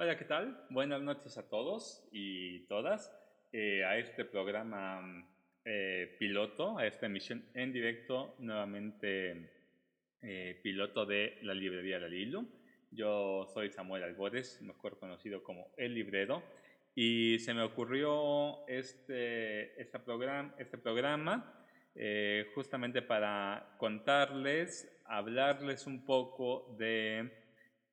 Hola, ¿qué tal? Buenas noches a todos y todas eh, a este programa eh, piloto, a esta emisión en directo, nuevamente eh, piloto de la librería Lalilu. Yo soy Samuel Albores, mejor conocido como El Librero, y se me ocurrió este, este, programa, este programa justamente para contarles, hablarles un poco de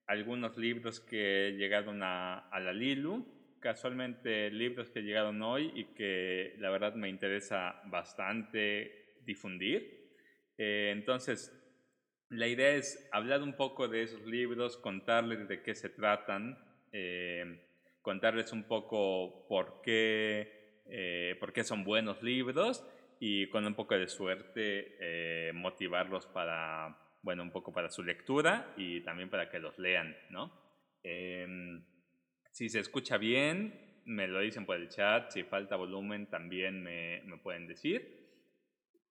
algunos libros que llegaron a, la Lilu, casualmente libros que llegaron hoy y que la verdad me interesa bastante difundir. Eh, entonces, la idea es hablar un poco de esos libros, contarles de qué se tratan, eh, contarles un poco por qué, eh, por qué son buenos libros y con un poco de suerte motivarlos para bueno, un poco para su lectura y también para que los lean, ¿no? Em, si se escucha bien, me lo dicen por el chat, si falta volumen también me, me pueden decir.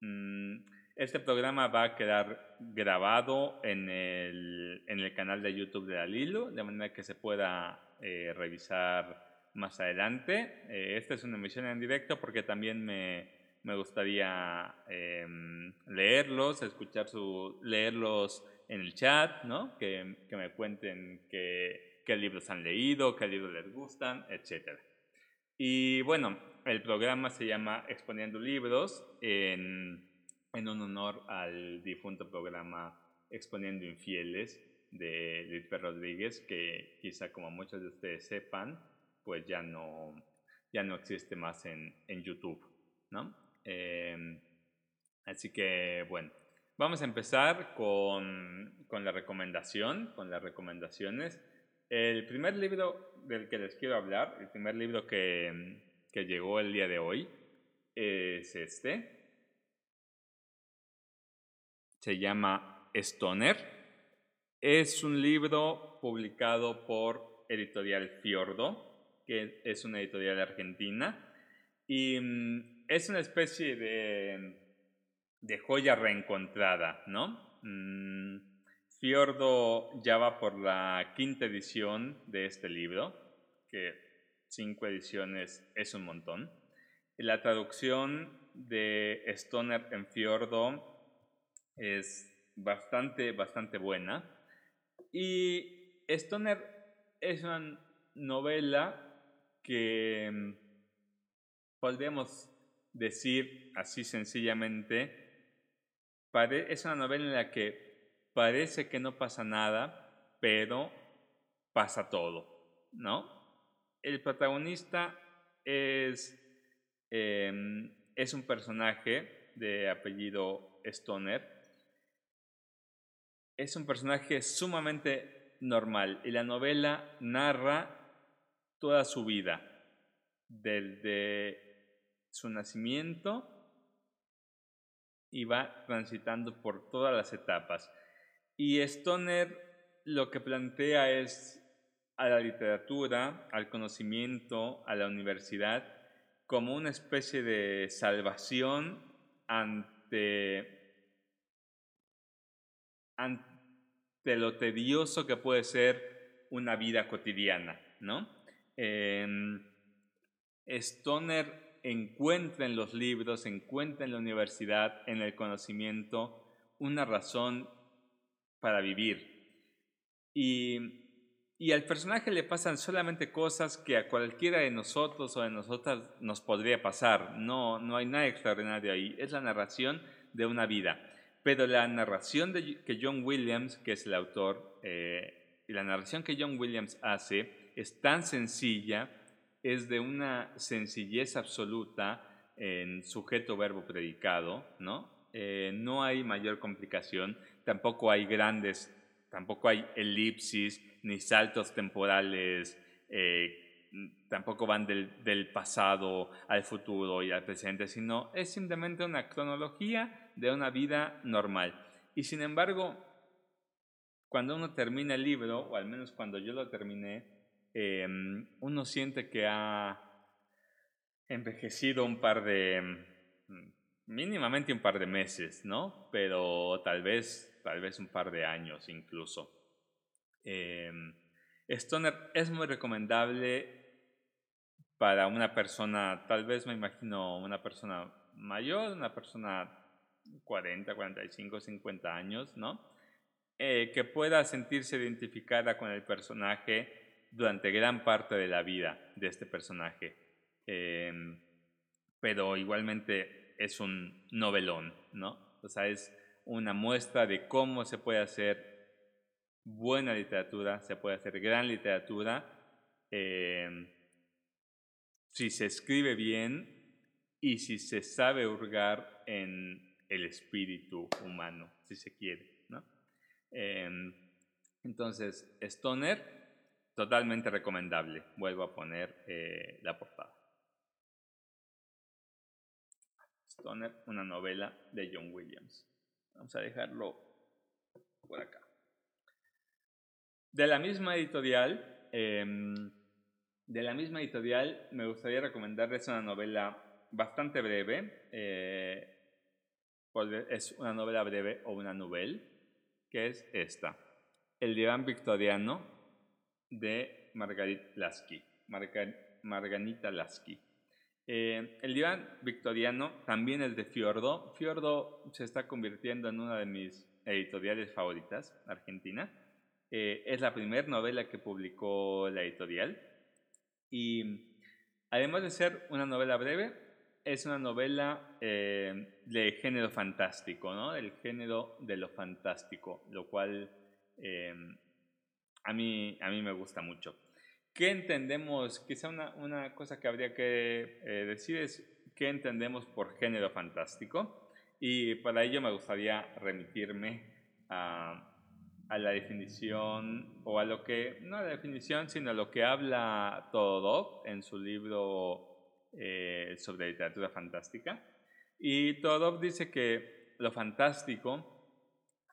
Mm, este programa va a quedar grabado en el, en el canal de YouTube de Alilo, de manera que se pueda eh, revisar más adelante. Eh, esta es una emisión en directo porque también me, me gustaría em, leerlos, escuchar su, leerlos en el chat, ¿no? Que, que me cuenten qué, qué, libros han leído, qué libros les gustan, etc. Y bueno, el programa se llama Exponiendo Libros en, en un honor al difunto programa Exponiendo Infieles de Luis Rodríguez, que quizá como muchos de ustedes sepan, pues ya no, ya no existe más en, en YouTube, ¿no? Em, así que, bueno, vamos a empezar con, con, la recomendación, con las recomendaciones. El primer libro del que les quiero hablar, el primer libro que, que llegó el día de hoy, es este. Se llama Stoner. Es un libro publicado por Editorial Fiordo, que es una editorial argentina. Y mm, es una especie de, de joya reencontrada, ¿no? Mm, Fiordo ya va por la quinta edición de este libro, que cinco ediciones es un montón. La traducción de Stoner en Fiordo es bastante, bastante buena. Y Stoner es una novela que mm, podríamos decir así sencillamente, es una novela en la que parece que no pasa nada, pero pasa todo, ¿no? El protagonista es, em, es un personaje de apellido Stoner. Es un personaje sumamente normal y la novela narra toda su vida, desde su nacimiento y va transitando por todas las etapas. Y Stoner lo que plantea es a la literatura, al conocimiento, a la universidad, como una especie de salvación ante, ante lo tedioso que puede ser una vida cotidiana, ¿no? Stoner encuentra en los libros, en la universidad, en el conocimiento, una razón para vivir. Y, y al personaje le pasan solamente cosas que a cualquiera de nosotros o de nosotras nos podría pasar. No, no hay nada extraordinario ahí. Es la narración de una vida. Pero la narración de, que John Williams, que es el autor, eh, y la narración que John Williams hace es tan sencilla es de una sencillez absoluta en sujeto, verbo, predicado, ¿no? Eh, no hay mayor complicación, tampoco hay grandes, tampoco hay elipsis ni saltos temporales, eh, tampoco van del, del, pasado al futuro y al presente, sino es simplemente una cronología de una vida normal. Y sin embargo, cuando uno termina el libro, o al menos cuando yo lo terminé, Em, uno siente que ha envejecido un par de, mm, mínimamente un par de meses, ¿no? Pero tal vez, tal vez un par de años incluso. Em, Stoner es muy recomendable para una persona, tal vez me imagino una persona mayor, una persona 40, 45, 50 años, ¿no? Eh, que pueda sentirse identificada con el personaje durante gran parte de la vida de este personaje. Em, pero igualmente es un novelón, ¿no? O sea, es una muestra de cómo se puede hacer buena literatura, se puede hacer gran literatura. Em, si se escribe bien y si se sabe hurgar en el espíritu humano, si se quiere. ¿no? Em, entonces, Stoner, totalmente recomendable. Vuelvo a poner eh, la portada. Stoner, una novela de John Williams. Vamos a dejarlo por acá. De la misma editorial, em, de la misma editorial, me gustaría recomendarles una novela bastante breve. Eh, es una novela breve o una novela, que es esta. El diván victoriano de Margarit Lasky. Marganita Lasky. Eh, el diván victoriano también es de Fiordo. Fiordo se está convirtiendo en una de mis editoriales favoritas, Argentina. Eh, es la primera novela que publicó la editorial. Y además de ser una novela breve, es una novela eh, de género fantástico, ¿no? El género de lo fantástico, lo cual a, mí, a mí me gusta mucho. ¿Qué entendemos? Quizá una, una cosa que habría que decir es qué entendemos por género fantástico. Y para ello me gustaría remitirme a a la definición o a lo que, no a la definición, sino a lo que habla Todorov en su libro eh, sobre literatura fantástica. Y Todorov dice que lo fantástico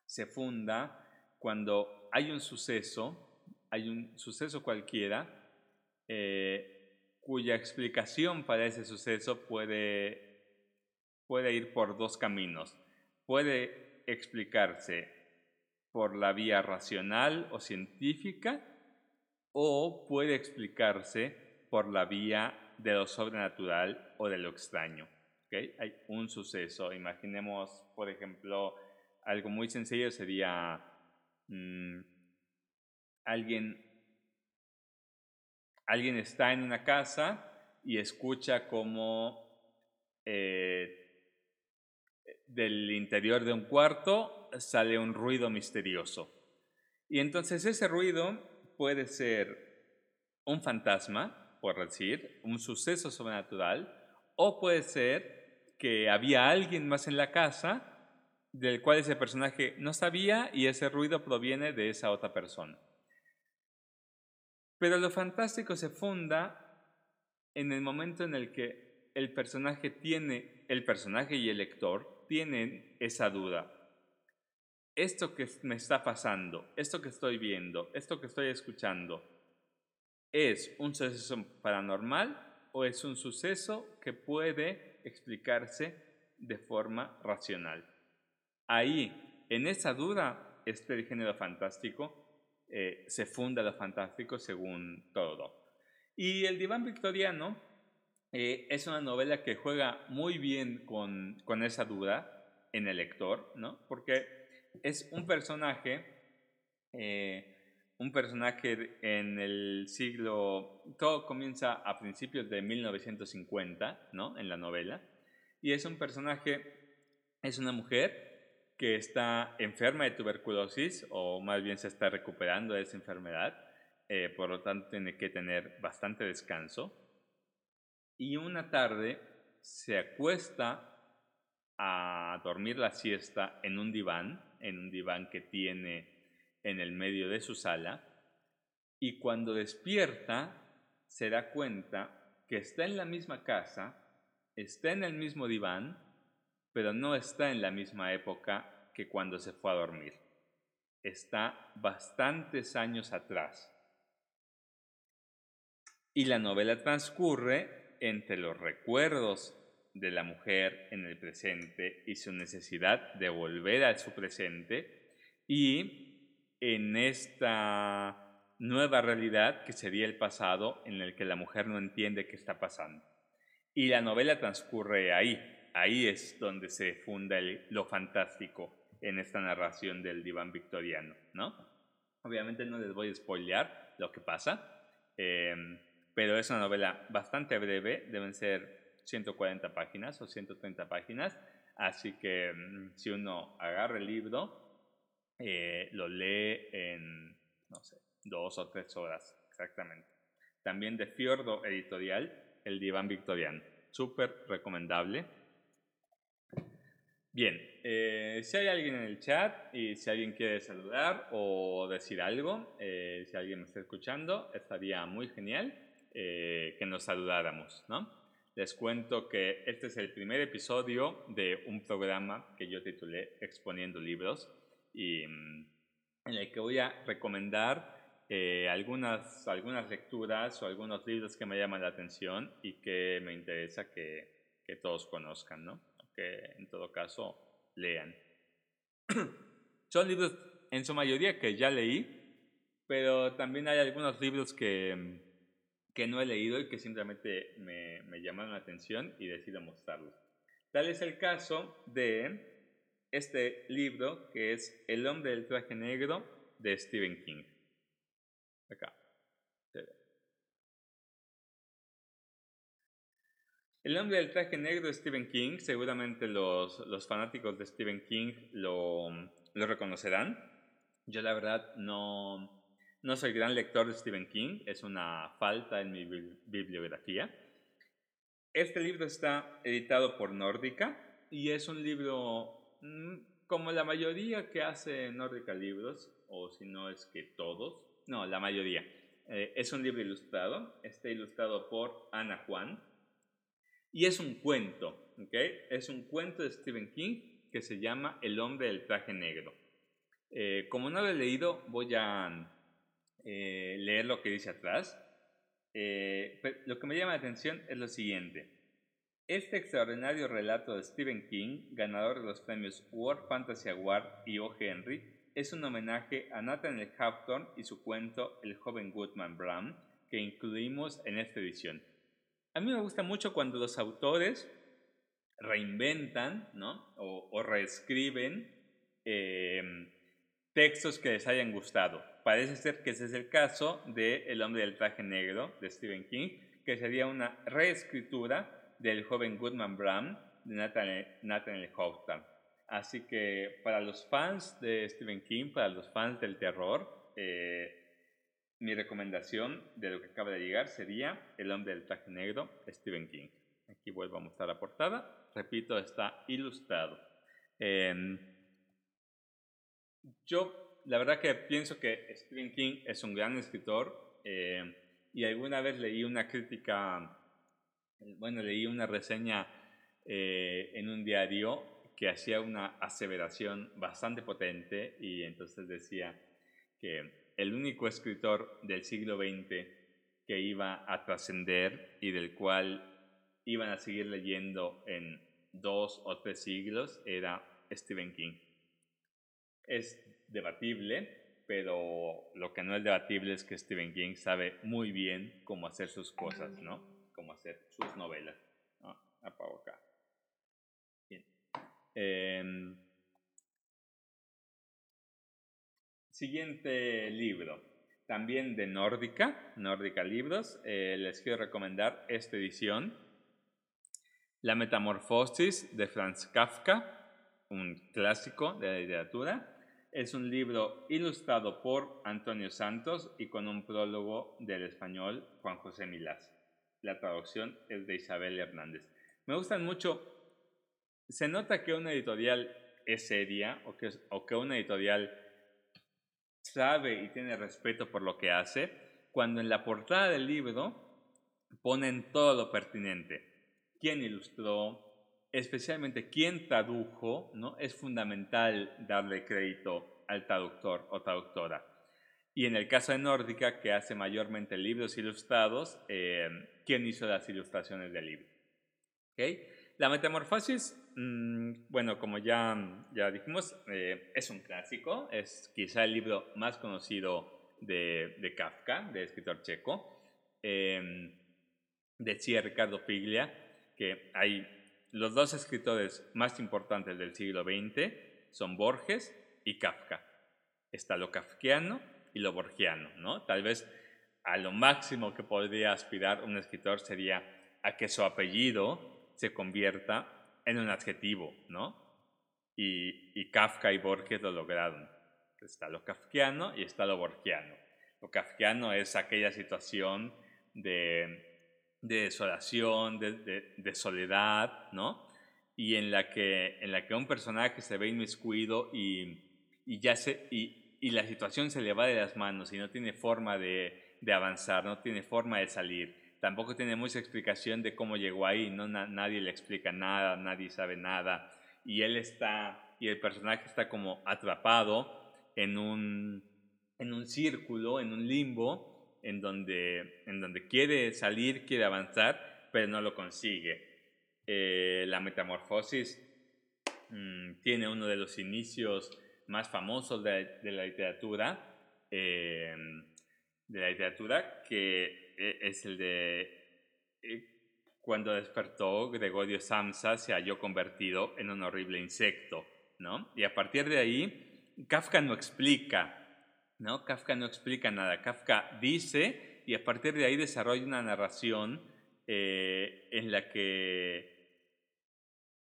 se funda cuando hay un suceso, hay un suceso cualquiera, eh, cuya explicación para ese suceso puede, puede ir por dos caminos. Puede explicarse por la vía racional o científica o puede explicarse por la vía de lo sobrenatural o de lo extraño. Hay un suceso, imaginemos, por ejemplo, algo muy sencillo sería mm, alguien, alguien está en una casa y escucha como eh, del interior de un cuarto sale un ruido misterioso. Y entonces ese ruido puede ser un fantasma, por decir, un suceso sobrenatural, o puede ser que había alguien más en la casa del cual ese personaje no sabía y ese ruido proviene de esa otra persona. Pero lo fantástico se funda en el momento en el que el personaje tiene, el personaje y el lector tienen esa duda. Esto que me está pasando, esto que estoy viendo, esto que estoy escuchando, ¿es un suceso paranormal o es un suceso que puede explicarse de forma racional? Ahí, en esa duda, este género fantástico eh, se funda lo fantástico según todo. Y el diván victoriano eh, es una novela que juega muy bien con, con, esa duda en el lector, ¿no? Porque es un personaje, eh, un personaje en el siglo, todo comienza a principios de 1950, ¿no? En la novela, y es un personaje, es una mujer que está enferma de tuberculosis, o más bien se está recuperando de esa enfermedad, eh, por lo tanto tiene que tener bastante descanso. Y una tarde se acuesta a dormir la siesta en un diván, en un diván que tiene en el medio de su sala, y cuando despierta se da cuenta que está en la misma casa, está en el mismo diván, pero no está en la misma época que cuando se fue a dormir. Está bastantes años atrás. Y la novela transcurre entre los recuerdos de la mujer en el presente y su necesidad de volver a su presente y en esta nueva realidad que sería el pasado en el que la mujer no entiende qué está pasando. Y la novela transcurre ahí. Ahí es donde se funda lo fantástico en esta narración del diván victoriano, ¿no? Obviamente no les voy a spoilear lo que pasa, em, pero es una novela bastante breve, deben ser 140 páginas o 130 páginas, así que mm, si uno agarra el libro, eh, lo lee en, no sé, dos o tres horas exactamente. También de Fiordo Editorial, El Diván Victoriano. Súper recomendable. Bien, eh, si hay alguien en el chat y si alguien quiere saludar o decir algo, eh, si alguien me está escuchando, estaría muy genial eh, que nos saludáramos, ¿no? Les cuento que este es el primer episodio de un programa que yo titulé Exponiendo Libros y mm, en el que voy a recomendar algunas, algunas lecturas o algunos libros que me llaman la atención y que me interesa que, que todos conozcan, ¿no? Que en todo caso lean. Son libros en su mayoría que ya leí, pero también hay algunos libros que, que no he leído y que simplemente me, me llamaron la atención y decido mostrarlos. Tal es el caso de este libro que es El hombre del traje negro de Stephen King. Acá. El nombre del traje negro de Stephen King, seguramente los, los fanáticos de Stephen King lo, lo, reconocerán. Yo la verdad no, no soy gran lector de Stephen King, es una falta en mi bibliografía. Este libro está editado por Nórdica y es un libro mm, como la mayoría que hace Nórdica Libros, o si no es que todos, no, la mayoría. Eh, es un libro ilustrado, está ilustrado por Ana Juan y es un cuento, ¿ok? Es un cuento de Stephen King que se llama El hombre del traje negro. Eh, como no lo he leído, voy a eh, leer lo que dice atrás. lo que me llama la atención es lo siguiente. Este extraordinario relato de Stephen King, ganador de los premios World Fantasy Award y O. Henry, es un homenaje a Nathaniel Hawthorne y su cuento El joven Goodman Brown, que incluimos en esta edición. A mí me gusta mucho cuando los autores reinventan ¿no? o, reescriben em, textos que les hayan gustado. Parece ser que ese es el caso de El hombre del traje negro de Stephen King, que sería una reescritura del joven Goodman Brown de Nathaniel, Nathaniel Hawthorne. Así que para los fans de Stephen King, para los fans del terror, eh, mi recomendación de lo que acaba de llegar sería El hombre del traje negro, Stephen King. Aquí vuelvo a mostrar la portada. Repito, está ilustrado. Em, yo, la verdad que pienso que Stephen King es un gran escritor eh, y alguna vez leí una crítica, bueno, leí una reseña eh, en un diario que hacía una aseveración bastante potente y entonces decía que el único escritor del siglo XX que iba a trascender y del cual iban a seguir leyendo en dos o tres siglos era Stephen King. Es debatible, pero lo que no es debatible es que Stephen King sabe muy bien cómo hacer sus cosas, ¿no? Cómo hacer sus novelas. Apago acá. Em, siguiente libro, también de Nórdica, Nórdica Libros. Eh, les quiero recomendar esta edición. La Metamorfosis de Franz Kafka, un clásico de la literatura. Es un libro ilustrado por Antonio Santos y con un prólogo del español Juan José Milás. La traducción es de Isabel Hernández. Me gustan mucho se nota que una editorial es seria o que, o que una editorial sabe y tiene respeto por lo que hace cuando en la portada del libro ponen todo lo pertinente. ¿Quién ilustró? Especialmente quién tradujo, ¿no? Es fundamental darle crédito al traductor o traductora. Y en el caso de Nórdica, que hace mayormente libros ilustrados, eh, ¿quién hizo las ilustraciones del libro? ¿Okay? La metamorfosis, mm, bueno, como ya, ya dijimos, eh, es un clásico, es quizá el libro más conocido de, de Kafka, del escritor checo. Eh, decía Ricardo Piglia que hay los dos escritores más importantes del siglo XX son Borges y Kafka. Está lo kafkiano y lo borgiano, ¿no? Tal vez a lo máximo que podría aspirar un escritor sería a que su apellido se convierta en un adjetivo, ¿no? Y, y Kafka y Borges lo lograron. Está lo kafkiano y está lo borgiano. Lo kafkiano es aquella situación de, de desolación, de, de, soledad, ¿no? Y en la, que, en la que un personaje se ve inmiscuido y, y ya se, y, y la situación se le va de las manos y no tiene forma de, de avanzar, no tiene forma de salir. Tampoco tiene mucha explicación de cómo llegó ahí, no nadie le explica nada, nadie sabe nada. Y él está, y el personaje está como atrapado en un, en un círculo, en un limbo, en donde, en donde quiere salir, quiere avanzar, pero no lo consigue. Eh, la metamorfosis mmm, tiene uno de los inicios más famosos de, de la literatura. Eh, de la literatura, que eh, es el de eh, cuando despertó Gregorio Samsa se halló convertido en un horrible insecto, ¿no? Y a partir de ahí, Kafka no explica, ¿no? Kafka no explica nada. Kafka dice y a partir de ahí desarrolla una narración eh, en la que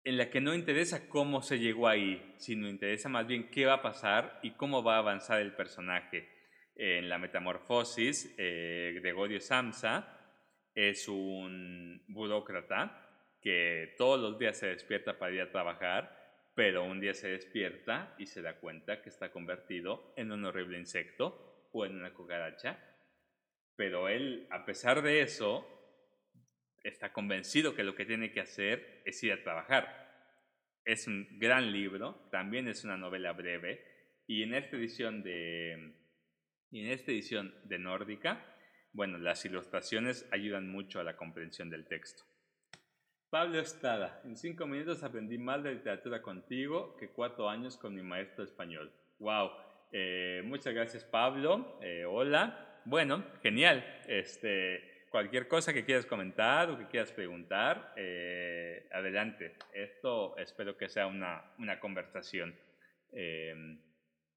en la que no interesa cómo se llegó ahí, sino interesa más bien qué va a pasar y cómo va a avanzar el personaje en la metamorfosis, eh, Gregorio Samsa es un burócrata que todos los días se despierta para ir a trabajar, pero un día se despierta y se da cuenta que está convertido en un horrible insecto o en una cucaracha. Pero él, a pesar de eso, está convencido que lo que tiene que hacer es ir a trabajar. Es un gran libro, también es una novela breve, y en esta edición de, y en esta edición de Nórdica, bueno, las ilustraciones ayudan mucho a la comprensión del texto. Pablo Estada, en cinco minutos aprendí más de literatura contigo que cuatro años con mi maestro español. ¡Wow! Eh, muchas gracias Pablo. Eh, hola. Bueno, genial. Este, cualquier cosa que quieras comentar o que quieras preguntar, eh, adelante. Esto espero que sea una, una conversación.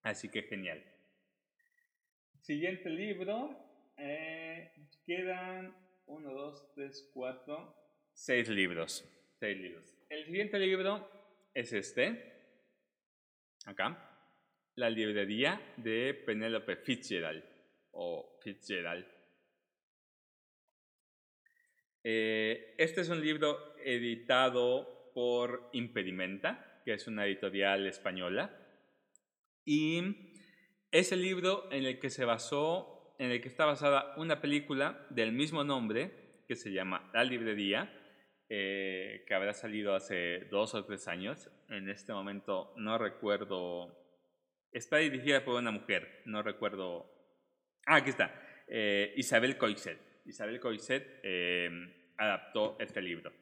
así que genial. Siguiente libro. Eh, quedan uno, dos, tres, cuatro, seis libros. Seis libros. El siguiente libro es este. Acá. La librería de Penélope Fitzgerald. O Fitzgerald. Eh, este es un libro editado por Impedimenta, que es una editorial española. Y es el libro en el que se basó, en el que está basada una película del mismo nombre, que se llama La Librería, eh, que habrá salido hace dos o tres años. En este momento no recuerdo. Está dirigida por una mujer, no recuerdo. Ah, aquí está. Eh, Isabel Coixet. Isabel Coixet eh, adaptó este libro.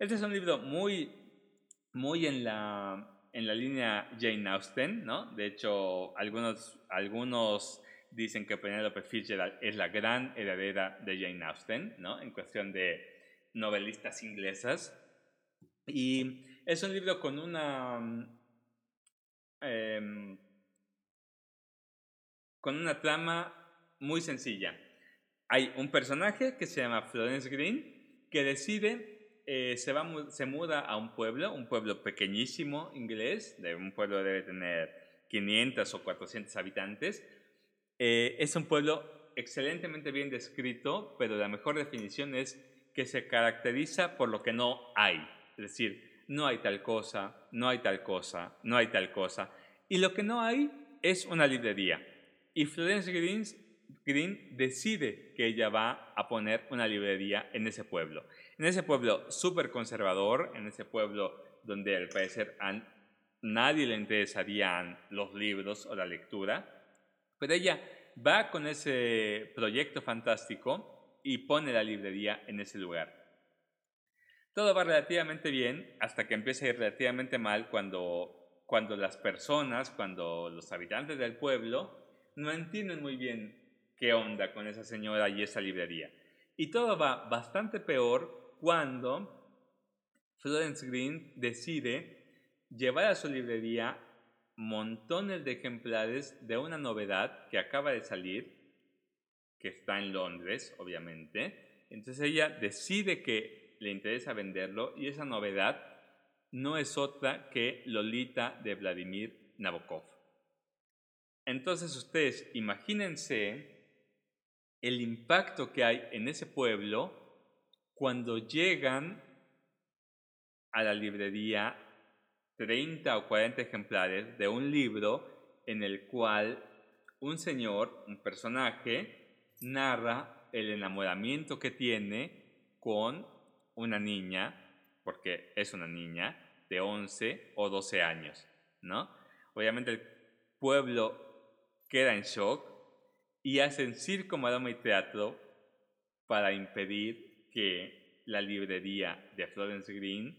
Este es un libro muy, muy en la en la línea Jane Austen, ¿no? De hecho, algunos, algunos dicen que Penelope Fitzgerald es la gran heredera de Jane Austen, ¿no? En cuestión de novelistas inglesas. Y es un libro con una... Em, con una trama muy sencilla. Hay un personaje que se llama Florence Green que decide eh, se, va, se muda a un pueblo, un pueblo pequeñísimo inglés, de un pueblo debe tener 500 o 400 habitantes. Eh, es un pueblo excelentemente bien descrito, pero la mejor definición es que se caracteriza por lo que no hay. Es decir, no hay tal cosa, no hay tal cosa, no hay tal cosa. Y lo que no hay es una librería. Y Florence Green, Green decide que ella va a poner una librería en ese pueblo. En ese pueblo súper conservador, en ese pueblo donde al parecer a nadie le interesarían los libros o la lectura, pero ella va con ese proyecto fantástico y pone la librería en ese lugar. Todo va relativamente bien hasta que empieza a ir relativamente mal cuando, cuando las personas, cuando los habitantes del pueblo no entienden muy bien qué onda con esa señora y esa librería. Y todo va bastante peor cuando Florence Green decide llevar a su librería montones de ejemplares de una novedad que acaba de salir, que está en Londres, obviamente. Entonces ella decide que le interesa venderlo y esa novedad no es otra que Lolita de Vladimir Nabokov. Entonces ustedes imagínense el impacto que hay en ese pueblo cuando llegan a la librería 30 o 40 ejemplares de un libro en el cual un señor, un personaje, narra el enamoramiento que tiene con una niña, porque es una niña, de 11 o 12 años, ¿no? Obviamente el pueblo queda en shock y hacen circo, maroma y teatro para impedir que la librería de Florence Green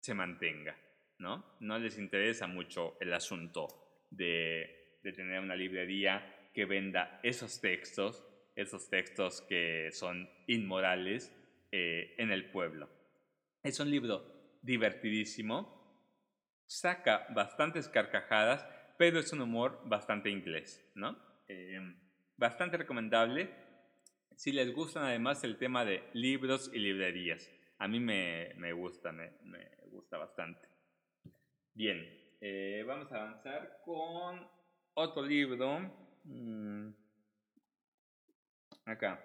se mantenga, ¿no? No les interesa mucho el asunto de, tener una librería que venda esos textos, esos textos que son inmorales eh, en el pueblo. Es un libro divertidísimo, saca bastantes carcajadas, pero es un humor bastante inglés, ¿no? Eh, bastante recomendable si les gustan además el tema de libros y librerías. A mí me, me gusta, me, me, gusta bastante. Bien, eh, vamos a avanzar con otro libro. Mm, acá.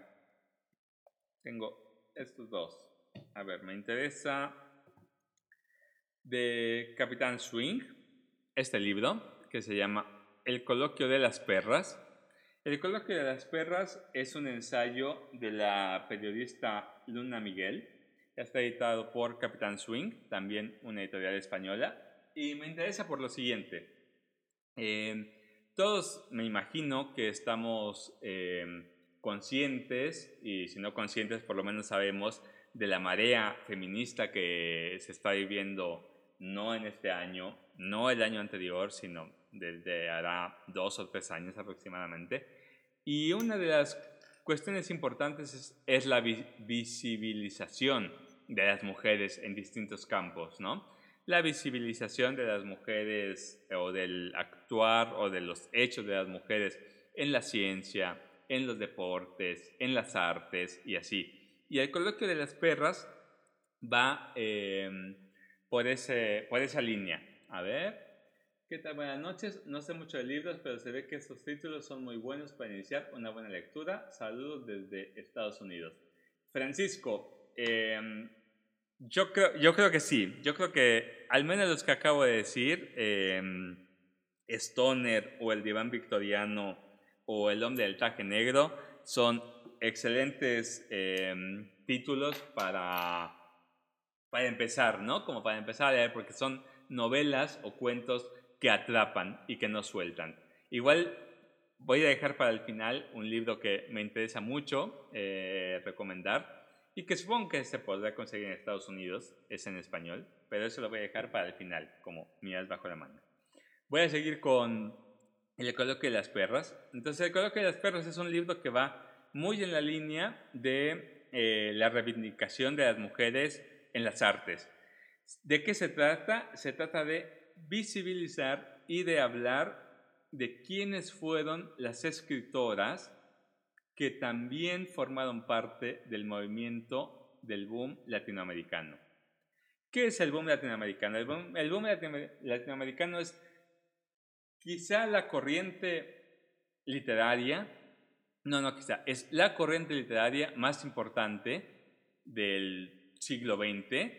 Tengo estos dos. A ver, me interesa de Capitán Swing, este libro que se llama El coloquio de las perras. El coloquio de las perras es un ensayo de la periodista Luna Miguel. Está editado por Capitán Swing, también una editorial española. Y me interesa por lo siguiente. Eh, todos me imagino que estamos eh, conscientes, y si no conscientes, por lo menos sabemos de la marea feminista que se está viviendo no en este año, no el año anterior, sino desde hará dos o tres años aproximadamente. Y una de las cuestiones importantes es, la visibilización de las mujeres en distintos campos, ¿no? La visibilización de las mujeres eh, o del actuar o de los hechos de las mujeres en la ciencia, en los deportes, en las artes y así. Y el coloquio de las perras va em, por, ese, por esa línea. A ver. ¿Qué tal? Buenas noches. No sé mucho de libros, pero se ve que estos títulos son muy buenos para iniciar una buena lectura. Saludos desde Estados Unidos. Francisco, em, yo, creo, yo creo que sí. Yo creo que al menos los que acabo de decir, eh, Stoner o El Diván Victoriano o El Hombre del Traje Negro, son excelentes em, títulos para, para empezar, ¿no? Como para empezar a leer, porque son novelas o cuentos que atrapan y que no sueltan. Igual voy a dejar para el final un libro que me interesa mucho eh, recomendar y que supongo que se podrá conseguir en Estados Unidos, es en español, pero eso lo voy a dejar para el final, como miras bajo la mano. Voy a seguir con El coloquio de las perras. Entonces, El coloquio de las perras es un libro que va muy en la línea de eh, la reivindicación de las mujeres en las artes. ¿De qué se trata? Se trata de visibilizar y de hablar de quiénes fueron las escritoras que también formaron parte del movimiento del boom latinoamericano. ¿Qué es el boom latinoamericano? El boom, latinoamericano es quizá la corriente literaria, no, no, quizá, es la corriente literaria más importante del siglo XX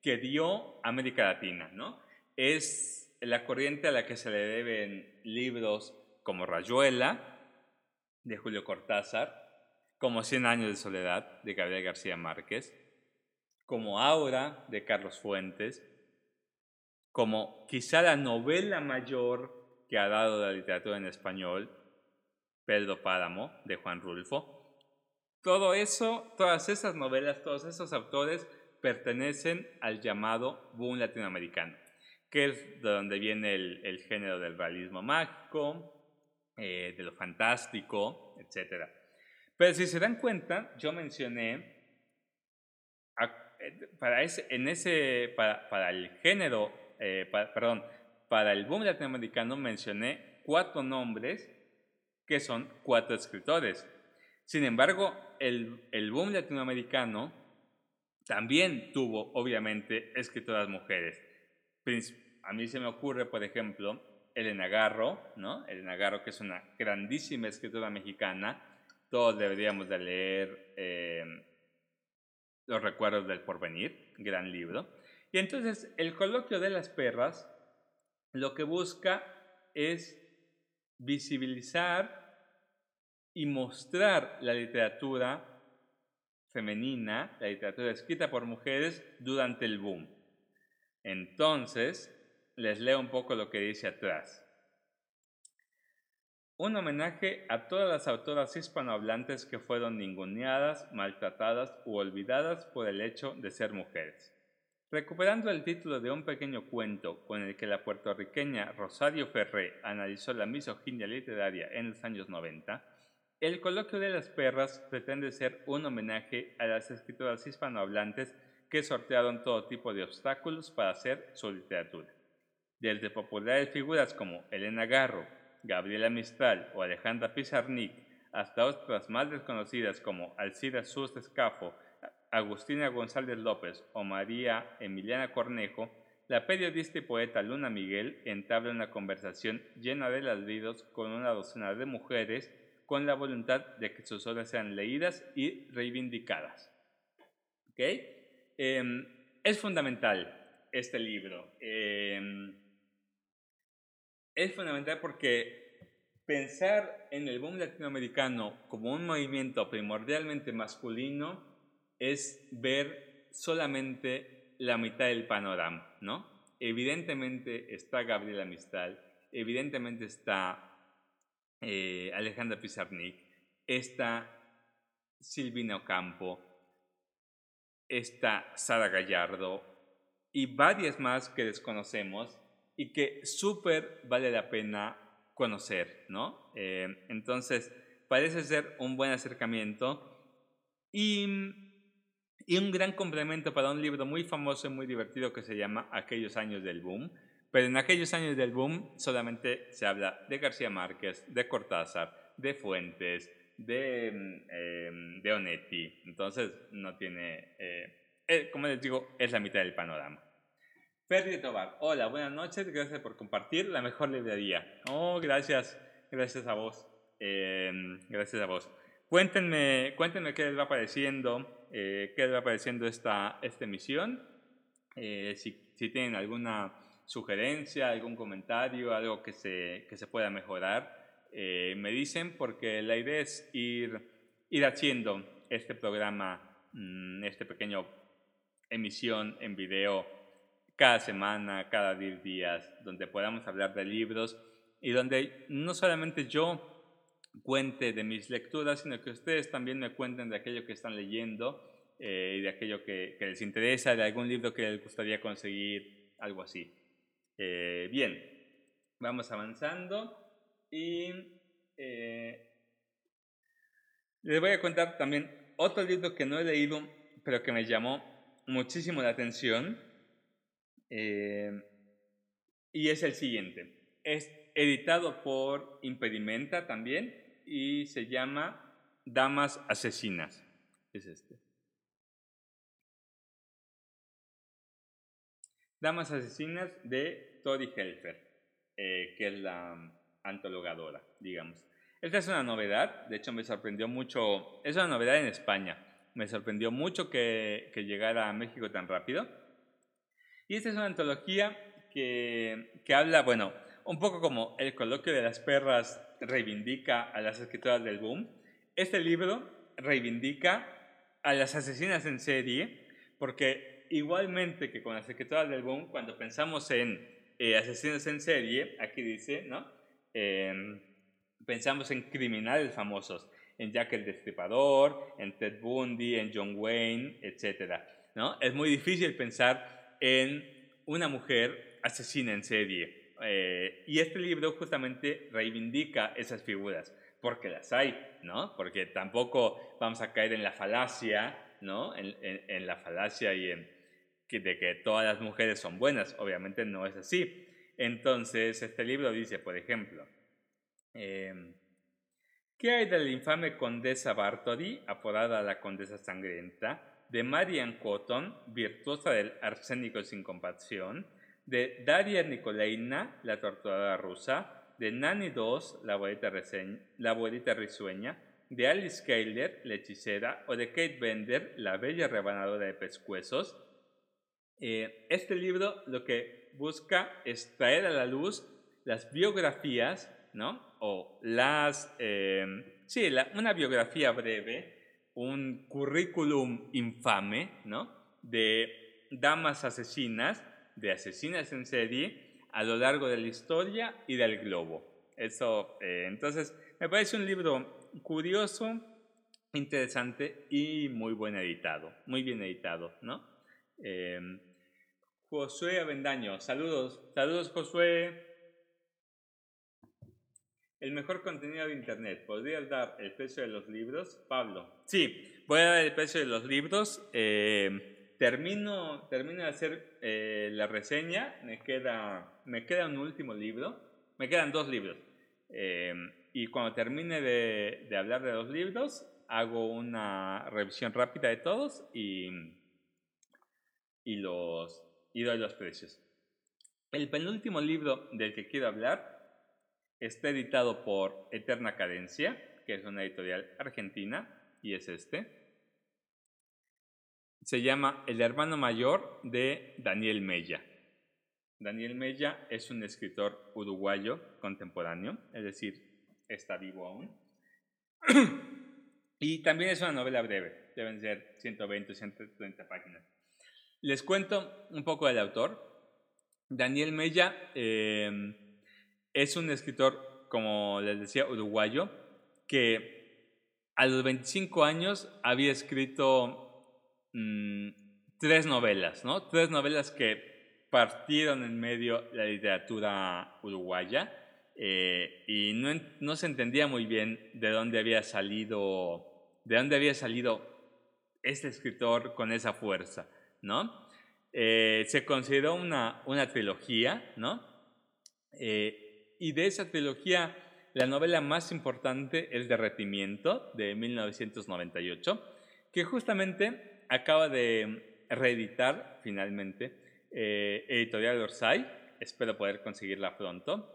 que dio América Latina, ¿no? Es la corriente a la que se le deben libros como Rayuela, de Julio Cortázar, como Cien años de soledad, de Gabriel García Márquez, como Aura, de Carlos Fuentes, como quizá la novela mayor que ha dado la literatura en español, Pedro Páramo, de Juan Rulfo. Todo eso, todas esas novelas, todos esos autores pertenecen al llamado boom latinoamericano es de donde viene el, género del realismo mágico, eh, de lo fantástico, etc. Pero si se dan cuenta, yo mencioné, eh, para, ese, en ese, para, el género, eh, perdón, para el boom latinoamericano mencioné cuatro nombres que son cuatro escritores. Sin embargo, el boom latinoamericano también tuvo, obviamente, escritoras mujeres. A mí se me ocurre, por ejemplo, Elena Garro, ¿no? Elena Garro, que es una grandísima escritora mexicana. Todos deberíamos de leer eh, Los recuerdos del porvenir, gran libro. Y entonces, el coloquio de las perras lo que busca es visibilizar y mostrar la literatura femenina, la literatura escrita por mujeres durante el boom. Entonces, les leo un poco lo que dice atrás. Un homenaje a todas las autoras hispanohablantes que fueron ninguneadas, maltratadas u olvidadas por el hecho de ser mujeres. Recuperando el título de un pequeño cuento con el que la puertorriqueña Rosario Ferré analizó la misoginia literaria en los años 90, el coloquio de las perras pretende ser un homenaje a las escritoras hispanohablantes que sortearon todo tipo de obstáculos para hacer su literatura. Desde populares figuras como Elena Garro, Gabriela Mistral o Alejandra Pizarnik, hasta otras más desconocidas como Alcida Sus Escafo, Agustina González López o María Emiliana Cornejo, la periodista y poeta Luna Miguel entabla una conversación llena de ladridos con una docena de mujeres con la voluntad de que sus obras sean leídas y reivindicadas. Em, es fundamental este libro. Em, es fundamental porque pensar en el boom latinoamericano como un movimiento primordialmente masculino es ver solamente la mitad del panorama, ¿no? Evidentemente está Gabriela Mistral, evidentemente está eh, Alejandra Pizarnik, está Silvina Ocampo, está Sara Gallardo y varias más que desconocemos y que súper vale la pena conocer, ¿no? Eh, entonces, parece ser un buen acercamiento y, y un gran complemento para un libro muy famoso y muy divertido que se llama Aquellos años del boom, pero en aquellos años del boom solamente se habla de García Márquez, de Cortázar, de Fuentes, de, mm, em, de Onetti. Entonces no tiene, eh, eh, como les digo, es la mitad del panorama. Ferdi Tobar, hola, buenas noches, gracias por compartir la mejor librería. Oh, gracias, gracias a vos. Em, gracias a vos. Cuéntenme, cuéntenme qué les va pareciendo, eh, qué va pareciendo esta, esta emisión. si, si tienen alguna sugerencia, algún comentario, algo que se, que se pueda mejorar, eh, me dicen porque la idea es ir, ir haciendo este programa, mm, este pequeño emisión en video cada semana, cada 10 días, donde podamos hablar de libros y donde no solamente yo cuente de mis lecturas, sino que ustedes también me cuenten de aquello que están leyendo eh, y de aquello que, les interesa, de algún libro que les gustaría conseguir, algo así. Eh, bien, vamos avanzando y eh, les voy a contar también otro libro que no he leído, pero que me llamó muchísimo la atención. Eh, y es el siguiente. Es editado por Impedimenta también y se llama Damas Asesinas. Es este. Damas Asesinas de Tori Helfer, eh, que es la antologadora, digamos. Esta es una novedad, de hecho me sorprendió mucho, es una novedad en España, me sorprendió mucho que, que llegara a México tan rápido. Y esta es una antología que, que habla, bueno, un poco como el coloquio de las perras reivindica a las escritoras del boom, este libro reivindica a las asesinas en serie, porque igualmente que con las escritoras del boom, cuando pensamos en eh, asesinos en serie, aquí dice, ¿no? Em, pensamos en criminales famosos, en Jack el Destripador, en Ted Bundy, en John Wayne, etc. ¿no? Es muy difícil pensar en una mujer asesina en serie. eh, y este libro justamente reivindica esas figuras, porque las hay, ¿no? Porque tampoco vamos a caer en la falacia, ¿no? En, la falacia y en de que todas las mujeres son buenas, obviamente no es así. Entonces, este libro dice, por ejemplo, em, ¿qué hay de la infame condesa Bartoli, apodada la condesa sangrienta? De Marian Cotton, virtuosa del arsénico sin compasión, de Daria Nikolaina, la torturadora rusa, de Nani II, la abuelita, risueña, de Alice Keiler, la hechicera, o de Kate Bender, la bella rebanadora de pescuezos. Eh, este libro lo que busca es traer a la luz las biografías, ¿no? O las, eh, sí, una biografía breve un currículum infame, ¿no? De damas asesinas, de asesinas en serie, a lo largo de la historia y del globo. Eso, eh, entonces, me parece un libro curioso, interesante y muy buen editado, muy bien editado, ¿no? Eh, Josué Avendaño, saludos, saludos Josué. El mejor contenido de Internet. ¿Podrías dar el precio de los libros? Pablo. Sí, voy a dar el precio de los libros. Eh, termino, termino de hacer eh, la reseña. Me queda, me queda un último libro. Me quedan dos libros. Eh, y cuando termine de, de, hablar de los libros, hago una revisión rápida de todos y, y, los, y doy los precios. El penúltimo libro del que quiero hablar Está editado por Eterna Cadencia, que es una editorial argentina, y es este. Se llama El hermano mayor de Daniel Mella. Daniel Mella es un escritor uruguayo contemporáneo, es decir, está vivo aún. y también es una novela breve, deben ser 120 o 130 páginas. Les cuento un poco del autor. Daniel Mella eh, es un escritor, como les decía, uruguayo, que a los 25 años había escrito mm, tres novelas, ¿no? Tres novelas que partieron en medio la literatura uruguaya eh, y no, no, se entendía muy bien de dónde había salido, de dónde había salido este escritor con esa fuerza, ¿no? Eh, se consideró una, una trilogía, ¿no? Eh, y de esa trilogía, la novela más importante es Derretimiento, de 1998, que justamente acaba de reeditar finalmente eh, Editorial Orsay, espero poder conseguirla pronto.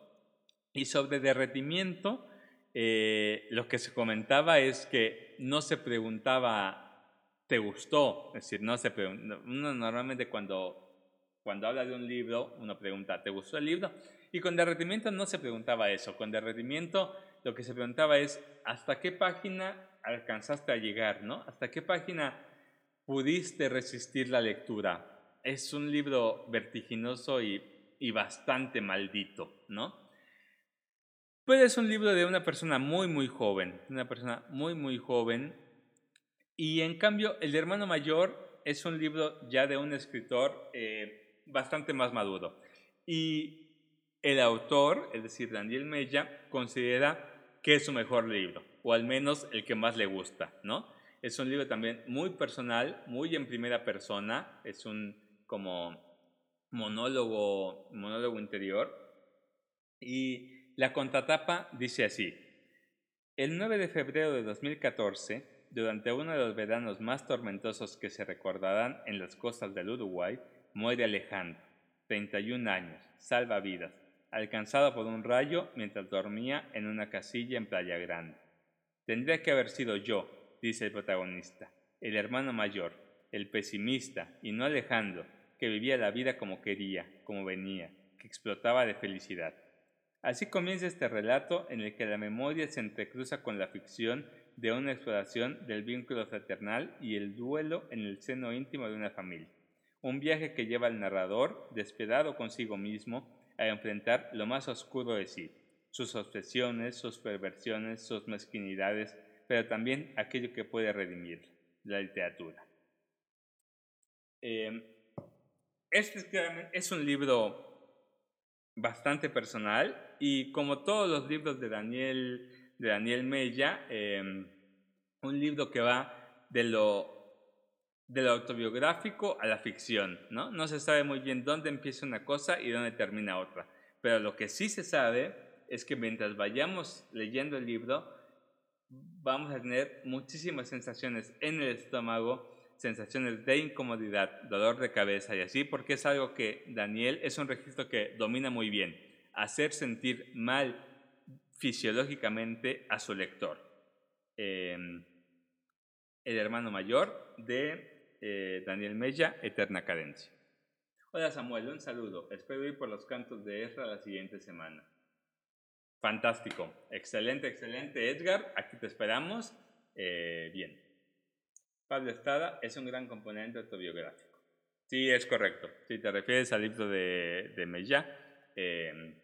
Y sobre derretimiento, eh, lo que se comentaba es que no se preguntaba, ¿te gustó? Es decir, no se uno normalmente cuando, cuando habla de un libro, uno pregunta, ¿te gustó el libro? Y con derretimiento no se preguntaba eso. Con derretimiento lo que se preguntaba es hasta qué página alcanzaste a llegar, ¿no? ¿Hasta qué página pudiste resistir la lectura? Es un libro vertiginoso y, y bastante maldito, ¿no? Pero es un libro de una persona muy, muy joven, una persona muy, muy joven. Y en cambio, El hermano mayor es un libro ya de un escritor eh, bastante más maduro. Y el autor, es decir, Daniel Mella, considera que es su mejor libro, o al menos el que más le gusta, ¿no? Es un libro también muy personal, muy en primera persona, es un como monólogo, monólogo interior. Y la contratapa dice así, el 9 de febrero de 2014, durante uno de los veranos más tormentosos que se recordarán en las costas del Uruguay, muere Alejandro, 31 años, salva vidas, alcanzado por un rayo mientras dormía en una casilla en Playa Grande. Tendría que haber sido yo, dice el protagonista, el hermano mayor, el pesimista, y no Alejandro, que vivía la vida como quería, como venía, que explotaba de felicidad. Así comienza este relato en el que la memoria se entrecruza con la ficción de una exploración del vínculo fraternal y el duelo en el seno íntimo de una familia. Un viaje que lleva al narrador, despedado consigo mismo, a enfrentar lo más oscuro de sí, sus obsesiones, sus perversiones, sus mezquinidades, pero también aquello que puede redimir, la literatura. Em, este es un libro bastante personal y como todos los libros de Daniel, de Daniel Mella, em, un libro que va de lo, de lo autobiográfico a la ficción, ¿no? No se sabe muy bien dónde empieza una cosa y dónde termina otra, pero lo que sí se sabe es que mientras vayamos leyendo el libro, vamos a tener muchísimas sensaciones en el estómago, sensaciones de incomodidad, dolor de cabeza y así, porque es algo que Daniel es un registro que domina muy bien, hacer sentir mal fisiológicamente a su lector. Em, el hermano mayor de eh, Daniel Mella, Eterna Cadencia. Hola Samuel, un saludo. Espero ir por los cantos de Ezra la siguiente semana. Fantástico, excelente, excelente Edgar, aquí te esperamos. Eh, bien. Pablo Estrada es un gran componente autobiográfico. Sí, es correcto. Si te refieres al libro de, de em,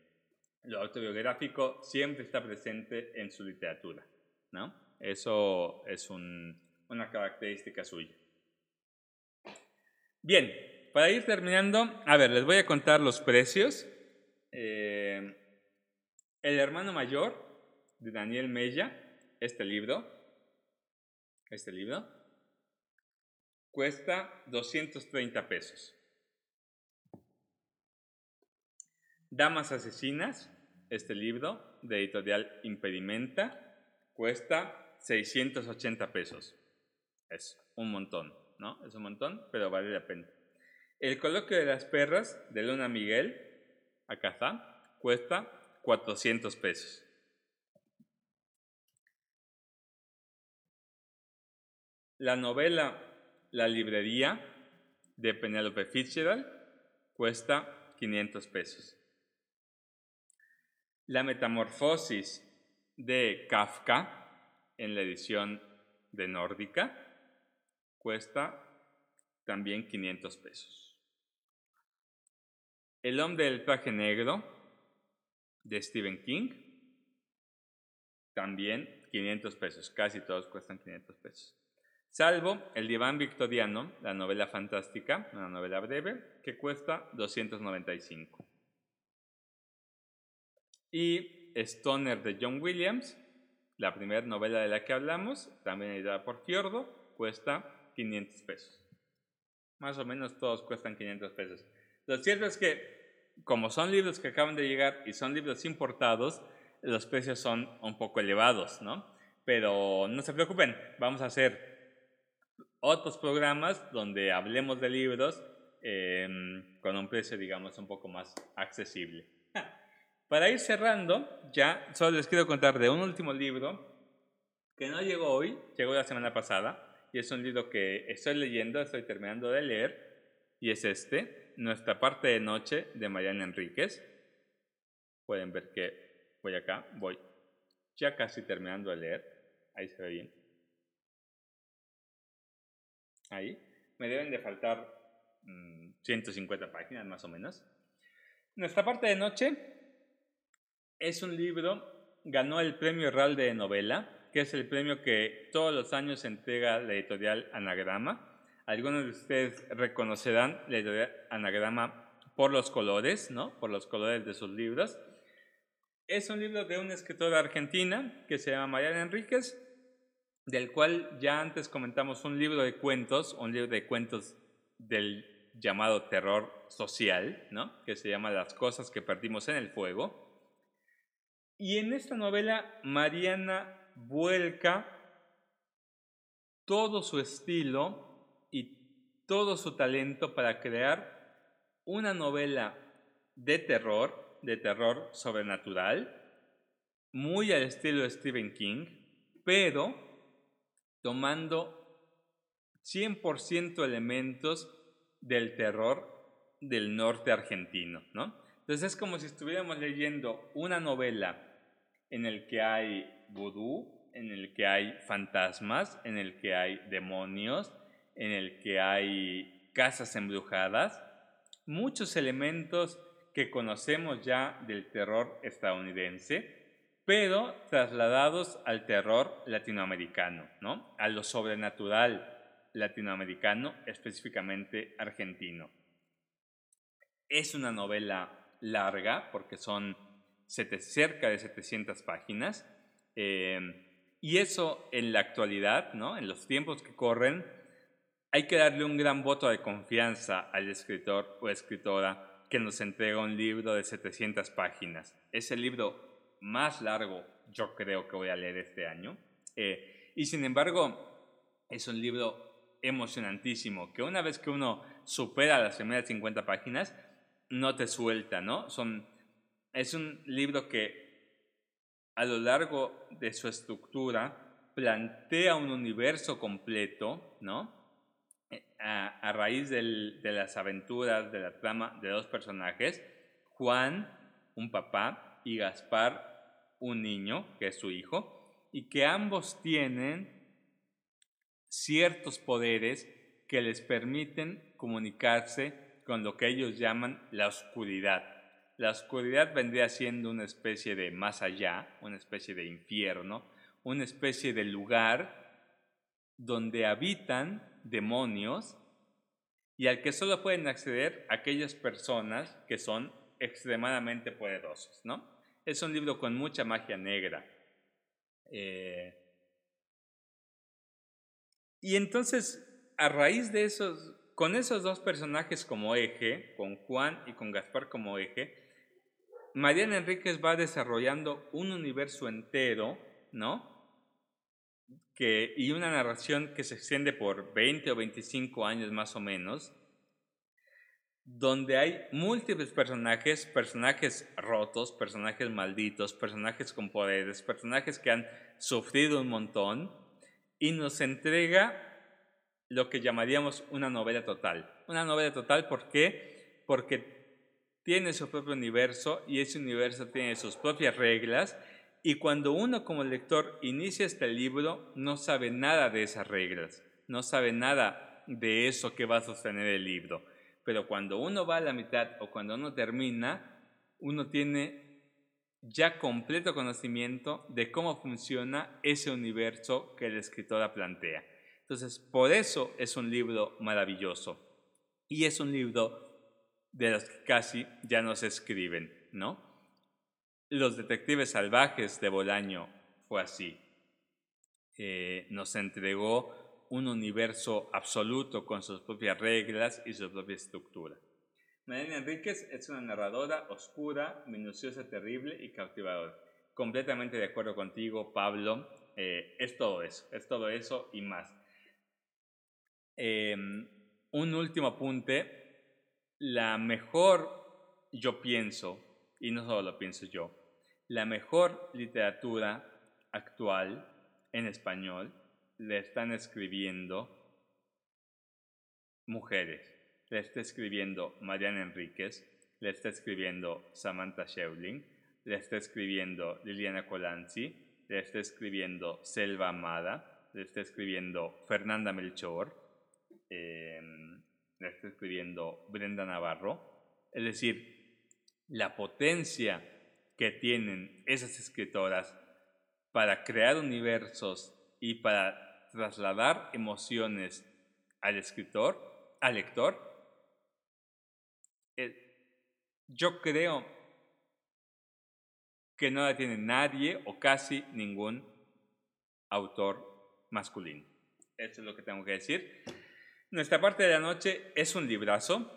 lo autobiográfico siempre está presente en su literatura. ¿no? Eso es una característica suya. Bien, para ir terminando, a ver, les voy a contar los precios. Em, el hermano mayor de Daniel Mella, este libro, este libro, cuesta 230 pesos. Damas Asesinas, este libro de editorial Impedimenta, cuesta 680 pesos. Es un montón, ¿no? Es un montón, pero vale la pena. El coloquio de las perras de Luna Miguel, acá está, cuesta 400 pesos. La novela la librería de Penelope Fitzgerald cuesta 500 pesos. La metamorfosis de Kafka en la edición de Nórdica cuesta también 500 pesos. El hombre del traje negro de Stephen King también 500 pesos, casi todos cuestan 500 pesos salvo El diván victoriano, la novela fantástica, una novela breve, que cuesta 295. Y Stoner de John Williams, la primera novela de la que hablamos, también editada por Fiordo, cuesta 500 pesos. Más o menos todos cuestan 500 pesos. Lo cierto es que, como son libros que acaban de llegar y son libros importados, los precios son un poco elevados, ¿no? Pero no se preocupen, vamos a hacer otros programas donde hablemos de libros em, con un precio, digamos, un poco más accesible. Para ir cerrando, ya solo les quiero contar de un último libro que no llegó hoy, llegó la semana pasada, y es un libro que estoy leyendo, estoy terminando de leer, y es este, Nuestra parte de noche, de Mariana Enríquez. Pueden ver que voy acá, voy ya casi terminando de leer, ahí se ve bien. Ahí. Me deben de faltar 150 mm, páginas más o menos. Nuestra parte de noche es un libro, ganó el premio Real de novela, que es el premio que todos los años entrega la editorial Anagrama. Algunos de ustedes reconocerán la editorial Anagrama por los colores, ¿no? Por los colores de sus libros. Es un libro de una escritora argentina que se llama Mariana Enríquez del cual ya antes comentamos un libro de cuentos, un libro de cuentos del llamado terror social, ¿no? que se llama Las cosas que perdimos en el fuego. Y en esta novela Mariana vuelca todo su estilo y todo su talento para crear una novela de terror, de terror sobrenatural, muy al estilo de Stephen King, pero tomando 100% elementos del terror del norte argentino, ¿no? Entonces es como si estuviéramos leyendo una novela en el que hay vudú, en el que hay fantasmas, en el que hay demonios, en el que hay casas embrujadas, muchos elementos que conocemos ya del terror estadounidense, pero trasladados al terror latinoamericano, ¿no? a lo sobrenatural latinoamericano, específicamente argentino. Es una novela larga, porque son cerca de 700 páginas. Eh, y eso en la actualidad, ¿no? en los tiempos que corren, hay que darle un gran voto de confianza al escritor o escritora que nos entrega un libro de 700 páginas. Es el libro más largo, yo creo que voy a leer este año. Eh, y sin embargo, es un libro emocionantísimo, que una vez que uno supera las primeras 50 páginas, no te suelta, ¿no? Son, es un libro que a lo largo de su estructura plantea un universo completo, ¿no? Eh, a, raíz de las aventuras de la trama de dos personajes, Juan, un papá, y Gaspar, un niño, que es su hijo, y que ambos tienen ciertos poderes que les permiten comunicarse con lo que ellos llaman la oscuridad. La oscuridad vendría siendo una especie de más allá, una especie de infierno, una especie de lugar donde habitan demonios y al que solo pueden acceder aquellas personas que son extremadamente poderosos, ¿no? Es un libro con mucha magia negra. Eh, y entonces, a raíz de esos, con esos dos personajes como eje, con Juan y con Gaspar como eje, Mariana Enríquez va desarrollando un universo entero, ¿no? Y una narración que se extiende por 20 o 25 años más o menos, donde hay múltiples personajes, personajes rotos, personajes malditos, personajes con poderes, personajes que han sufrido un montón, y nos entrega lo que llamaríamos una novela total. Una novela total, ¿por qué? Porque tiene su propio universo y ese universo tiene sus propias reglas y cuando uno como lector inicia este libro no sabe nada de esas reglas, no sabe nada de eso que va a sostener el libro. Pero cuando uno va a la mitad o cuando uno termina, uno tiene ya completo conocimiento de cómo funciona ese universo que la escritora plantea. Entonces, por eso es un libro maravilloso. Y es un libro de los que casi ya no se escriben, ¿no? Los detectives salvajes de Bolaño fue así. Eh, nos entregó un universo absoluto con sus propias reglas y su propia estructura. Mariana Enríquez es una narradora oscura, minuciosa, terrible y cautivadora. Completamente de acuerdo contigo, Pablo. Eh, es todo eso, es todo eso y más. Em, un último apunte la mejor, yo pienso, y no solo lo pienso yo, la mejor literatura actual en español le están escribiendo mujeres. Le está escribiendo Mariana Enríquez, le está escribiendo Samantha Scheuling, le está escribiendo Liliana Colanzi, le está escribiendo Selva Amada, le está escribiendo Fernanda Melchor. Em, la está escribiendo Brenda Navarro. Es decir, la potencia que tienen esas escritoras para crear universos y para trasladar emociones al escritor, al lector, eh, yo creo que no la tiene nadie o casi ningún autor masculino. Eso es lo que tengo que decir. Nuestra parte de la noche es un librazo.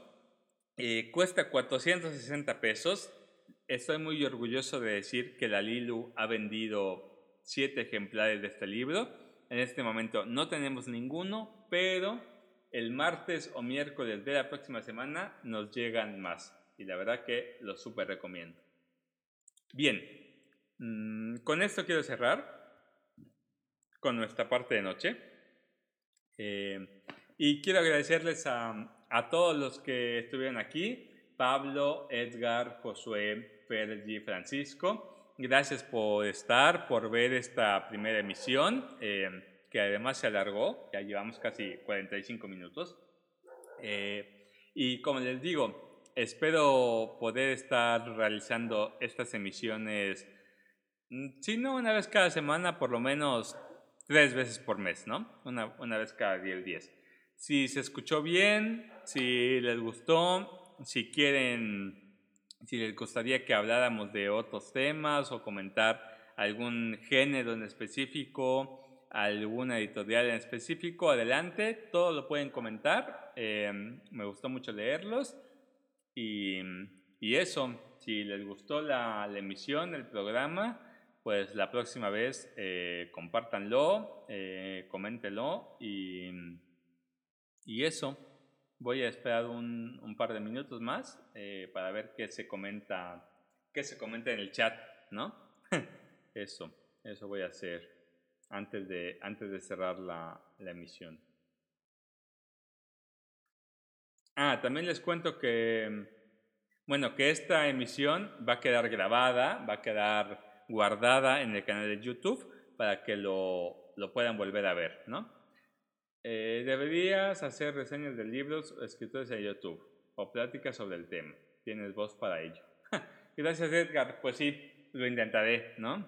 Eh, cuesta 460 pesos. Estoy muy orgulloso de decir que la Lilu ha vendido 7 ejemplares de este libro. En este momento no tenemos ninguno, pero el martes o miércoles de la próxima semana nos llegan más. Y la verdad que lo súper recomiendo. Bien, mm, con esto quiero cerrar con nuestra parte de noche. Eh, y quiero agradecerles a, a todos los que estuvieron aquí, Pablo, Edgar, Josué, Fergi, Francisco. Gracias por estar, por ver esta primera emisión, eh, que además se alargó, ya llevamos casi 45 minutos. Eh, y como les digo, espero poder estar realizando estas emisiones, mm, si no una vez cada semana, por lo menos tres veces por mes, ¿no? Una, una vez cada 10 días si se escuchó bien, si les gustó, si quieren si les gustaría que habláramos de otros temas o comentar algún género en específico, alguna editorial en específico, adelante, todo lo pueden comentar. Em, me gustó mucho leerlos. Y, eso, si les gustó la, emisión, el programa, pues la próxima vez eh, compártanlo, eh, coméntenlo y, y eso. Voy a esperar un, un par de minutos más eh, para ver qué se comenta, qué se comenta en el chat, ¿no? eso, eso voy a hacer antes de, antes de cerrar la, la emisión. Ah, también les cuento que, bueno, que esta emisión va a quedar grabada, va a quedar guardada en el canal de YouTube para que lo, lo puedan volver a ver, ¿no? Eh, deberías hacer reseñas de libros escritores en YouTube o pláticas sobre el tema. Tienes voz para ello. Gracias Edgar. Pues sí, lo intentaré, ¿no?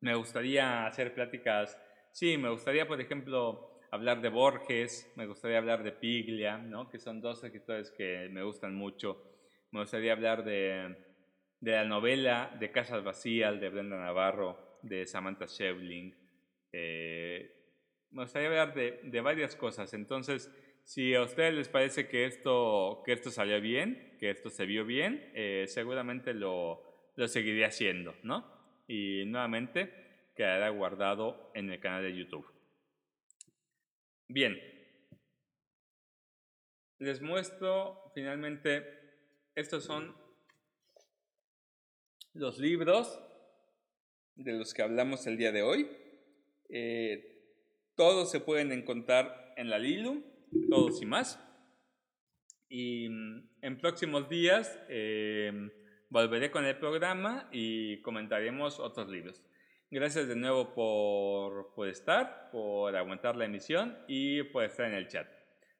Me gustaría hacer pláticas. Sí, me gustaría, por ejemplo, hablar de Borges, me gustaría hablar de Piglia, ¿no? Que son dos escritores que me gustan mucho. Me gustaría hablar de, de la novela de Casas Vacías de Brenda Navarro, de Samantha Shevling. Eh, me gustaría hablar de, varias cosas. Entonces, si a ustedes les parece que esto, que esto salió bien, que esto se vio bien, eh, seguramente lo, lo seguiré haciendo, ¿no? Y nuevamente quedará guardado en el canal de YouTube. Bien. Les muestro finalmente, estos son los libros de los que hablamos el día de hoy. Eh, todos se pueden encontrar en la Lilu, todos y más. Y mm, en próximos días eh, volveré con el programa y comentaremos otros libros. Gracias de nuevo por, por estar, por aguantar la emisión y por estar en el chat.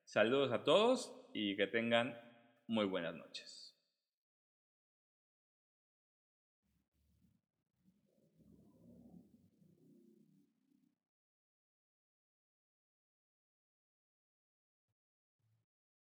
Saludos a todos y que tengan muy buenas noches.